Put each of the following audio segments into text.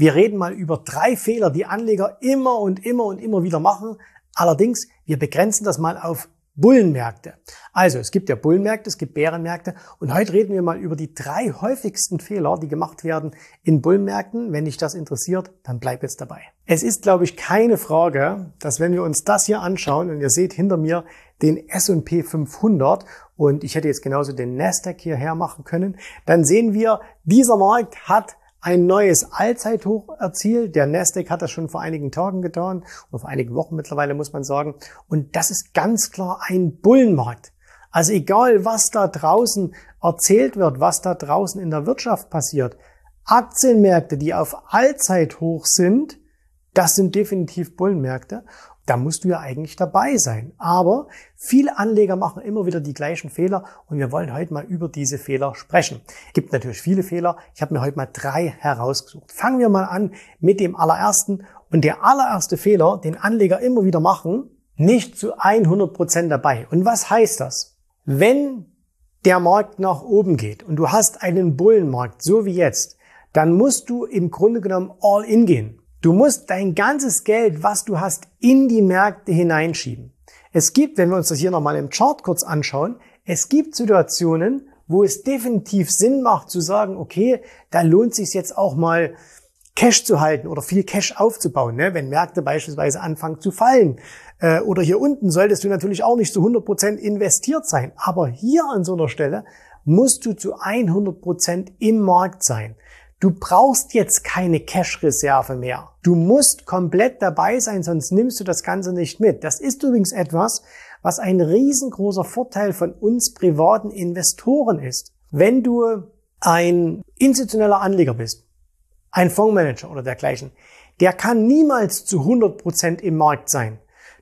Wir reden mal über drei Fehler, die Anleger immer und immer und immer wieder machen. Allerdings, wir begrenzen das mal auf Bullenmärkte. Also, es gibt ja Bullenmärkte, es gibt Bärenmärkte und heute reden wir mal über die drei häufigsten Fehler, die gemacht werden in Bullenmärkten. Wenn dich das interessiert, dann bleib jetzt dabei. Es ist, glaube ich, keine Frage, dass wenn wir uns das hier anschauen und ihr seht hinter mir den S&P 500 und ich hätte jetzt genauso den Nasdaq hierher machen können, dann sehen wir, dieser Markt hat ein neues Allzeithoch erzielt. Der Nasdaq hat das schon vor einigen Tagen getan oder vor einigen Wochen mittlerweile muss man sagen. Und das ist ganz klar ein Bullenmarkt. Also egal, was da draußen erzählt wird, was da draußen in der Wirtschaft passiert, Aktienmärkte, die auf Allzeithoch sind, das sind definitiv Bullenmärkte da musst du ja eigentlich dabei sein. Aber viele Anleger machen immer wieder die gleichen Fehler und wir wollen heute mal über diese Fehler sprechen. Es gibt natürlich viele Fehler. Ich habe mir heute mal drei herausgesucht. Fangen wir mal an mit dem allerersten. Und der allererste Fehler, den Anleger immer wieder machen, nicht zu 100 Prozent dabei. Und was heißt das? Wenn der Markt nach oben geht und du hast einen Bullenmarkt, so wie jetzt, dann musst du im Grunde genommen all in gehen. Du musst dein ganzes Geld, was du hast, in die Märkte hineinschieben. Es gibt, wenn wir uns das hier nochmal im Chart kurz anschauen, es gibt Situationen, wo es definitiv Sinn macht zu sagen, okay, da lohnt sich jetzt auch mal Cash zu halten oder viel Cash aufzubauen, ne? wenn Märkte beispielsweise anfangen zu fallen. Äh, oder hier unten solltest du natürlich auch nicht zu 100 Prozent investiert sein. Aber hier an so einer Stelle musst du zu 100 Prozent im Markt sein. Du brauchst jetzt keine Cash-Reserve mehr. Du musst komplett dabei sein, sonst nimmst du das Ganze nicht mit. Das ist übrigens etwas, was ein riesengroßer Vorteil von uns privaten Investoren ist. Wenn du ein institutioneller Anleger bist, ein Fondsmanager oder dergleichen, der kann niemals zu 100 Prozent im Markt sein.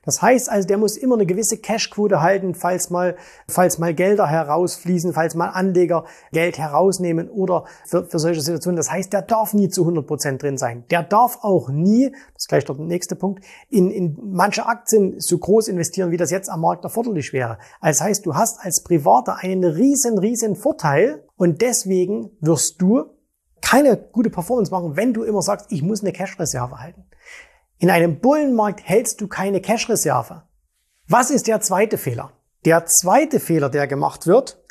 Das heißt also, der muss immer eine gewisse Cashquote halten, falls mal, falls mal Gelder herausfließen, falls mal Anleger Geld herausnehmen oder für, für solche Situationen. Das heißt, der darf nie zu 100 Prozent drin sein. Der darf auch nie, das ist gleich der nächste Punkt, in, in manche Aktien so groß investieren, wie das jetzt am Markt erforderlich wäre. Also das heißt, du hast als Privater einen riesen, riesen Vorteil und deswegen wirst du keine gute Performance machen, wenn du immer sagst, ich muss eine Cash-Reserve halten. In einem Bullenmarkt hältst du keine Cash-Reserve. Was ist der zweite Fehler? Der zweite Fehler, der gemacht wird,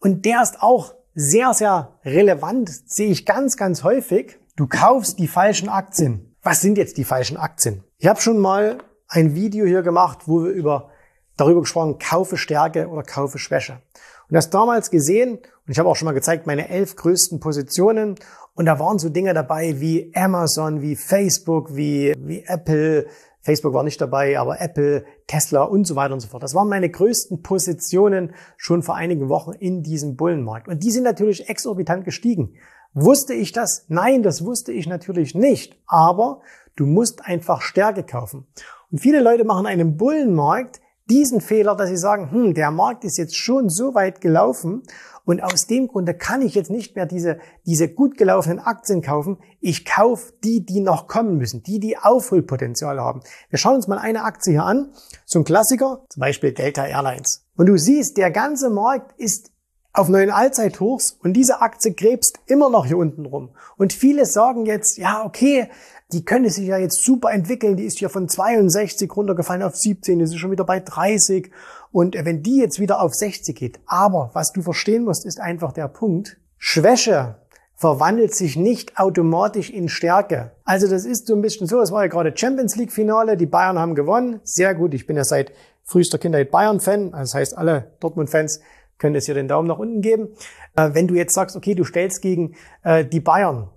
und der ist auch sehr, sehr relevant, sehe ich ganz, ganz häufig. Du kaufst die falschen Aktien. Was sind jetzt die falschen Aktien? Ich habe schon mal ein Video hier gemacht, wo wir über darüber gesprochen, kaufe Stärke oder kaufe Schwäche. Und das damals gesehen, und ich habe auch schon mal gezeigt, meine elf größten Positionen. Und da waren so Dinge dabei wie Amazon, wie Facebook, wie, wie Apple. Facebook war nicht dabei, aber Apple, Tesla und so weiter und so fort. Das waren meine größten Positionen schon vor einigen Wochen in diesem Bullenmarkt. Und die sind natürlich exorbitant gestiegen. Wusste ich das? Nein, das wusste ich natürlich nicht. Aber du musst einfach Stärke kaufen. Und viele Leute machen einen Bullenmarkt diesen Fehler, dass sie sagen, hm, der Markt ist jetzt schon so weit gelaufen und aus dem Grunde kann ich jetzt nicht mehr diese, diese gut gelaufenen Aktien kaufen. Ich kaufe die, die noch kommen müssen, die, die Aufholpotenzial haben. Wir schauen uns mal eine Aktie hier an, so ein Klassiker, zum Beispiel Delta Airlines. Und du siehst, der ganze Markt ist auf neuen Allzeithochs und diese Aktie krebst immer noch hier unten rum. Und viele sagen jetzt, ja, okay, die könnte sich ja jetzt super entwickeln. Die ist ja von 62 runtergefallen auf 17, ist schon wieder bei 30. Und wenn die jetzt wieder auf 60 geht, aber was du verstehen musst, ist einfach der Punkt, Schwäche verwandelt sich nicht automatisch in Stärke. Also das ist so ein bisschen so, es war ja gerade Champions League Finale, die Bayern haben gewonnen, sehr gut, ich bin ja seit frühester Kindheit Bayern-Fan, das heißt alle Dortmund-Fans können es hier den Daumen nach unten geben. Äh, wenn du jetzt sagst, okay, du stellst gegen äh, die Bayern,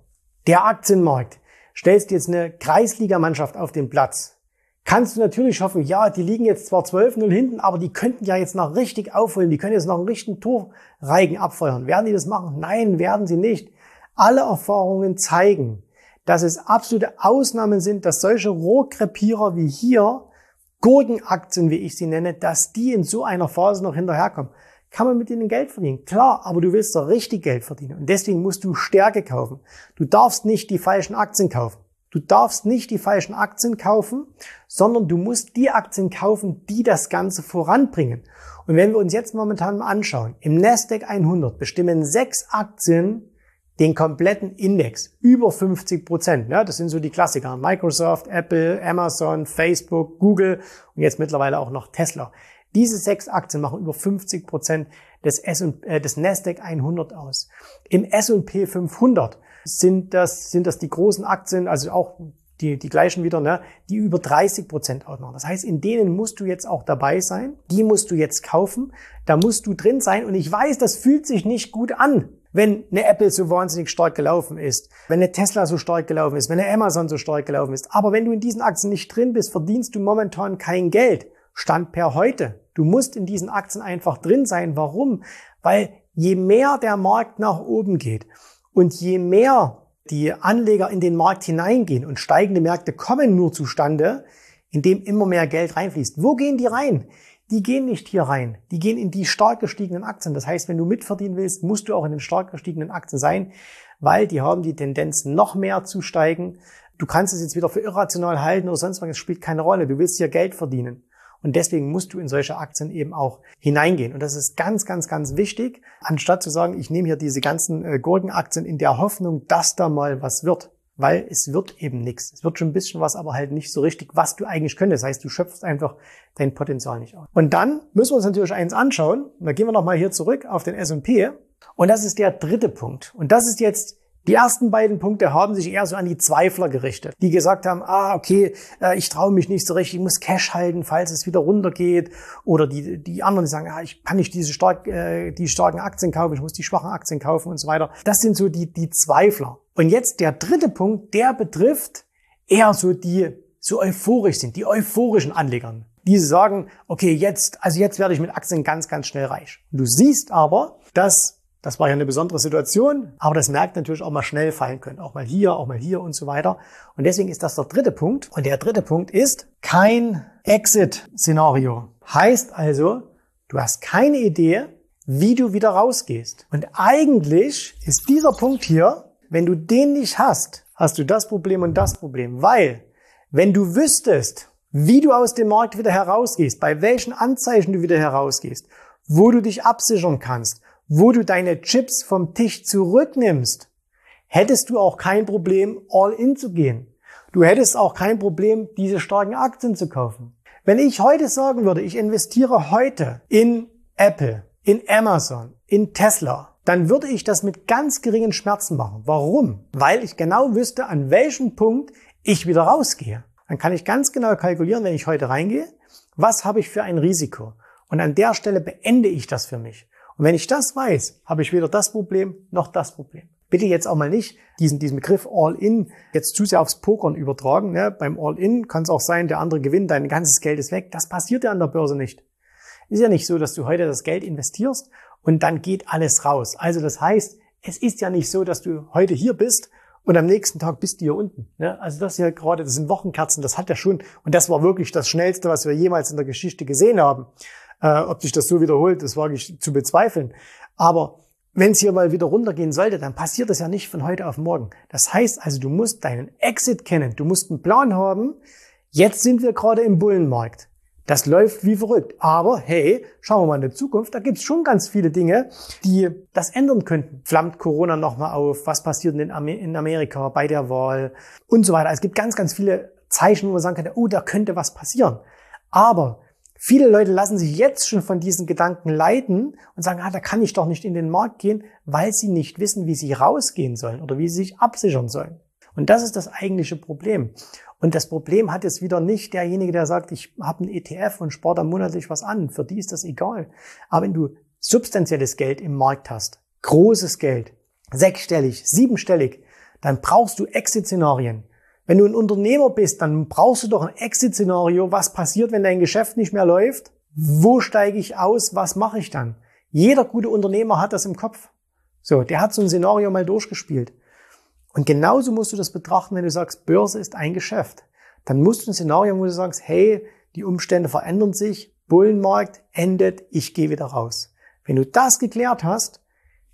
der Aktienmarkt, stellst jetzt eine Kreisligamannschaft auf den Platz, kannst du natürlich hoffen, ja, die liegen jetzt zwar 12-0 hinten, aber die könnten ja jetzt noch richtig aufholen, die können jetzt noch einen richtigen Torreigen abfeuern. Werden die das machen? Nein, werden sie nicht. Alle Erfahrungen zeigen, dass es absolute Ausnahmen sind, dass solche Rohrkrepierer wie hier, Gurkenaktien, wie ich sie nenne, dass die in so einer Phase noch hinterherkommen. Kann man mit ihnen Geld verdienen? Klar, aber du willst doch richtig Geld verdienen. Und deswegen musst du Stärke kaufen. Du darfst nicht die falschen Aktien kaufen. Du darfst nicht die falschen Aktien kaufen, sondern du musst die Aktien kaufen, die das Ganze voranbringen. Und wenn wir uns jetzt momentan mal anschauen, im Nasdaq 100 bestimmen sechs Aktien den kompletten Index, über 50 Prozent. Ja, das sind so die Klassiker. Microsoft, Apple, Amazon, Facebook, Google und jetzt mittlerweile auch noch Tesla. Diese sechs Aktien machen über 50 Prozent des, äh, des Nasdaq 100 aus. Im S&P 500 sind das, sind das die großen Aktien, also auch die, die gleichen wieder, ne, die über 30 Prozent ausmachen. Das heißt, in denen musst du jetzt auch dabei sein. Die musst du jetzt kaufen. Da musst du drin sein. Und ich weiß, das fühlt sich nicht gut an, wenn eine Apple so wahnsinnig stark gelaufen ist, wenn eine Tesla so stark gelaufen ist, wenn eine Amazon so stark gelaufen ist. Aber wenn du in diesen Aktien nicht drin bist, verdienst du momentan kein Geld. Stand per heute. Du musst in diesen Aktien einfach drin sein. Warum? Weil je mehr der Markt nach oben geht, und je mehr die Anleger in den Markt hineingehen und steigende Märkte kommen nur zustande, indem immer mehr Geld reinfließt. Wo gehen die rein? Die gehen nicht hier rein. Die gehen in die stark gestiegenen Aktien. Das heißt, wenn du mitverdienen willst, musst du auch in den stark gestiegenen Aktien sein, weil die haben die Tendenz noch mehr zu steigen. Du kannst es jetzt wieder für irrational halten oder sonst was, es spielt keine Rolle. Du willst hier Geld verdienen. Und deswegen musst du in solche Aktien eben auch hineingehen. Und das ist ganz, ganz, ganz wichtig, anstatt zu sagen, ich nehme hier diese ganzen äh, Gurkenaktien in der Hoffnung, dass da mal was wird. Weil es wird eben nichts. Es wird schon ein bisschen was, aber halt nicht so richtig, was du eigentlich könntest. Das heißt, du schöpfst einfach dein Potenzial nicht aus. Und dann müssen wir uns natürlich eins anschauen. Und da gehen wir nochmal hier zurück auf den S&P. Und das ist der dritte Punkt. Und das ist jetzt die ersten beiden Punkte haben sich eher so an die Zweifler gerichtet, die gesagt haben, ah, okay, äh, ich traue mich nicht so richtig, ich muss Cash halten, falls es wieder runtergeht. Oder die, die anderen, die sagen, ah, ich kann nicht diese stark, äh, die starken Aktien kaufen, ich muss die schwachen Aktien kaufen und so weiter. Das sind so die, die Zweifler. Und jetzt der dritte Punkt, der betrifft eher so die so euphorisch sind, die euphorischen Anlegern. Die sagen, okay, jetzt, also jetzt werde ich mit Aktien ganz, ganz schnell reich. Du siehst aber, dass das war ja eine besondere Situation, aber das merkt natürlich auch mal schnell fallen können. Auch mal hier, auch mal hier und so weiter. Und deswegen ist das der dritte Punkt. Und der dritte Punkt ist kein Exit-Szenario. Heißt also, du hast keine Idee, wie du wieder rausgehst. Und eigentlich ist dieser Punkt hier, wenn du den nicht hast, hast du das Problem und das Problem. Weil, wenn du wüsstest, wie du aus dem Markt wieder herausgehst, bei welchen Anzeichen du wieder herausgehst, wo du dich absichern kannst, wo du deine Chips vom Tisch zurücknimmst, hättest du auch kein Problem, all in zu gehen. Du hättest auch kein Problem, diese starken Aktien zu kaufen. Wenn ich heute sagen würde, ich investiere heute in Apple, in Amazon, in Tesla, dann würde ich das mit ganz geringen Schmerzen machen. Warum? Weil ich genau wüsste, an welchem Punkt ich wieder rausgehe. Dann kann ich ganz genau kalkulieren, wenn ich heute reingehe, was habe ich für ein Risiko. Und an der Stelle beende ich das für mich. Und wenn ich das weiß, habe ich weder das Problem noch das Problem. Bitte jetzt auch mal nicht diesen, diesen Begriff All-In jetzt zu sehr aufs Pokern übertragen. Ne? Beim All-In kann es auch sein, der andere gewinnt, dein ganzes Geld ist weg. Das passiert ja an der Börse nicht. Ist ja nicht so, dass du heute das Geld investierst und dann geht alles raus. Also das heißt, es ist ja nicht so, dass du heute hier bist und am nächsten Tag bist du hier unten. Ne? Also das hier gerade, das sind Wochenkerzen, das hat ja schon, und das war wirklich das Schnellste, was wir jemals in der Geschichte gesehen haben. Äh, ob sich das so wiederholt, das wage ich zu bezweifeln. Aber wenn es hier mal wieder runtergehen sollte, dann passiert das ja nicht von heute auf morgen. Das heißt also, du musst deinen Exit kennen, du musst einen Plan haben. Jetzt sind wir gerade im Bullenmarkt. Das läuft wie verrückt. Aber hey, schauen wir mal in die Zukunft. Da gibt's schon ganz viele Dinge, die das ändern könnten. Flammt Corona nochmal auf? Was passiert in, Amerika bei der Wahl? Und so weiter. Es gibt ganz, ganz viele Zeichen, wo man sagen kann, oh, da könnte was passieren. Aber Viele Leute lassen sich jetzt schon von diesen Gedanken leiten und sagen, ah, da kann ich doch nicht in den Markt gehen, weil sie nicht wissen, wie sie rausgehen sollen oder wie sie sich absichern sollen. Und das ist das eigentliche Problem. Und das Problem hat jetzt wieder nicht derjenige, der sagt, ich habe einen ETF und spare da monatlich was an. Für die ist das egal. Aber wenn du substanzielles Geld im Markt hast, großes Geld, sechsstellig, siebenstellig, dann brauchst du Exit-Szenarien. Wenn du ein Unternehmer bist, dann brauchst du doch ein Exit-Szenario. Was passiert, wenn dein Geschäft nicht mehr läuft? Wo steige ich aus? Was mache ich dann? Jeder gute Unternehmer hat das im Kopf. So, der hat so ein Szenario mal durchgespielt. Und genauso musst du das betrachten, wenn du sagst, Börse ist ein Geschäft. Dann musst du ein Szenario, wo du sagst, hey, die Umstände verändern sich, Bullenmarkt endet, ich gehe wieder raus. Wenn du das geklärt hast,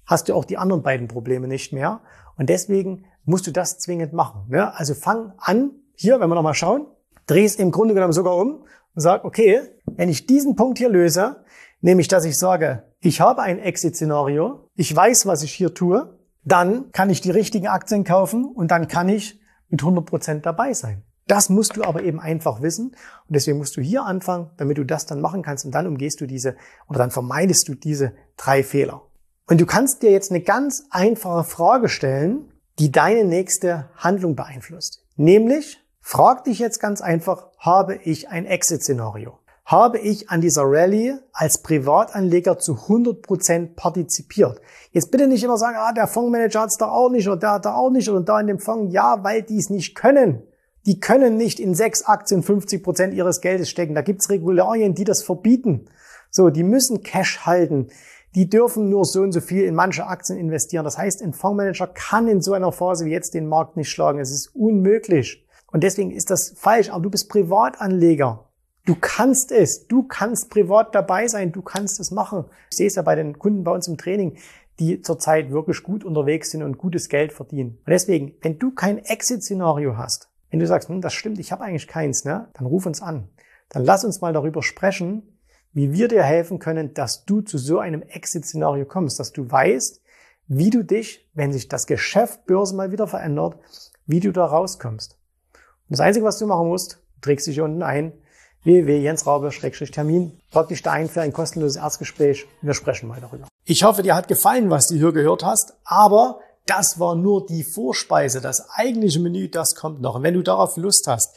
hast du auch die anderen beiden Probleme nicht mehr. Und deswegen musst du das zwingend machen. Ne? Also fang an, hier, wenn wir nochmal schauen, drehst im Grunde genommen sogar um und sag, okay, wenn ich diesen Punkt hier löse, nämlich dass ich sage, ich habe ein Exit-Szenario, ich weiß, was ich hier tue, dann kann ich die richtigen Aktien kaufen und dann kann ich mit 100 Prozent dabei sein. Das musst du aber eben einfach wissen und deswegen musst du hier anfangen, damit du das dann machen kannst und dann umgehst du diese oder dann vermeidest du diese drei Fehler. Und du kannst dir jetzt eine ganz einfache Frage stellen, die deine nächste Handlung beeinflusst. Nämlich, frag dich jetzt ganz einfach, habe ich ein Exit-Szenario? Habe ich an dieser Rallye als Privatanleger zu 100 Prozent partizipiert? Jetzt bitte nicht immer sagen, ah, der Fondsmanager hat es da auch nicht oder der hat da auch nicht oder da in dem Fonds. Ja, weil die es nicht können. Die können nicht in sechs Aktien 50 Prozent ihres Geldes stecken. Da gibt's Regularien, die das verbieten. So, die müssen Cash halten die dürfen nur so und so viel in manche Aktien investieren. Das heißt, ein Fondsmanager kann in so einer Phase wie jetzt den Markt nicht schlagen. Es ist unmöglich. Und deswegen ist das falsch. Aber du bist Privatanleger. Du kannst es. Du kannst privat dabei sein. Du kannst es machen. Ich sehe es ja bei den Kunden bei uns im Training, die zurzeit wirklich gut unterwegs sind und gutes Geld verdienen. Und deswegen, wenn du kein Exit-Szenario hast, wenn du sagst, hm, das stimmt, ich habe eigentlich keins, ne, dann ruf uns an. Dann lass uns mal darüber sprechen, wie wir dir helfen können, dass du zu so einem Exit-Szenario kommst, dass du weißt, wie du dich, wenn sich das Geschäft Börse mal wieder verändert, wie du da rauskommst. Und das Einzige, was du machen musst, trägst dich hier unten ein, www.jensraube-termin, trag dich da ein für ein kostenloses Erstgespräch wir sprechen mal darüber. Ich hoffe, dir hat gefallen, was du hier gehört hast, aber das war nur die Vorspeise. Das eigentliche Menü, das kommt noch. Und wenn du darauf Lust hast,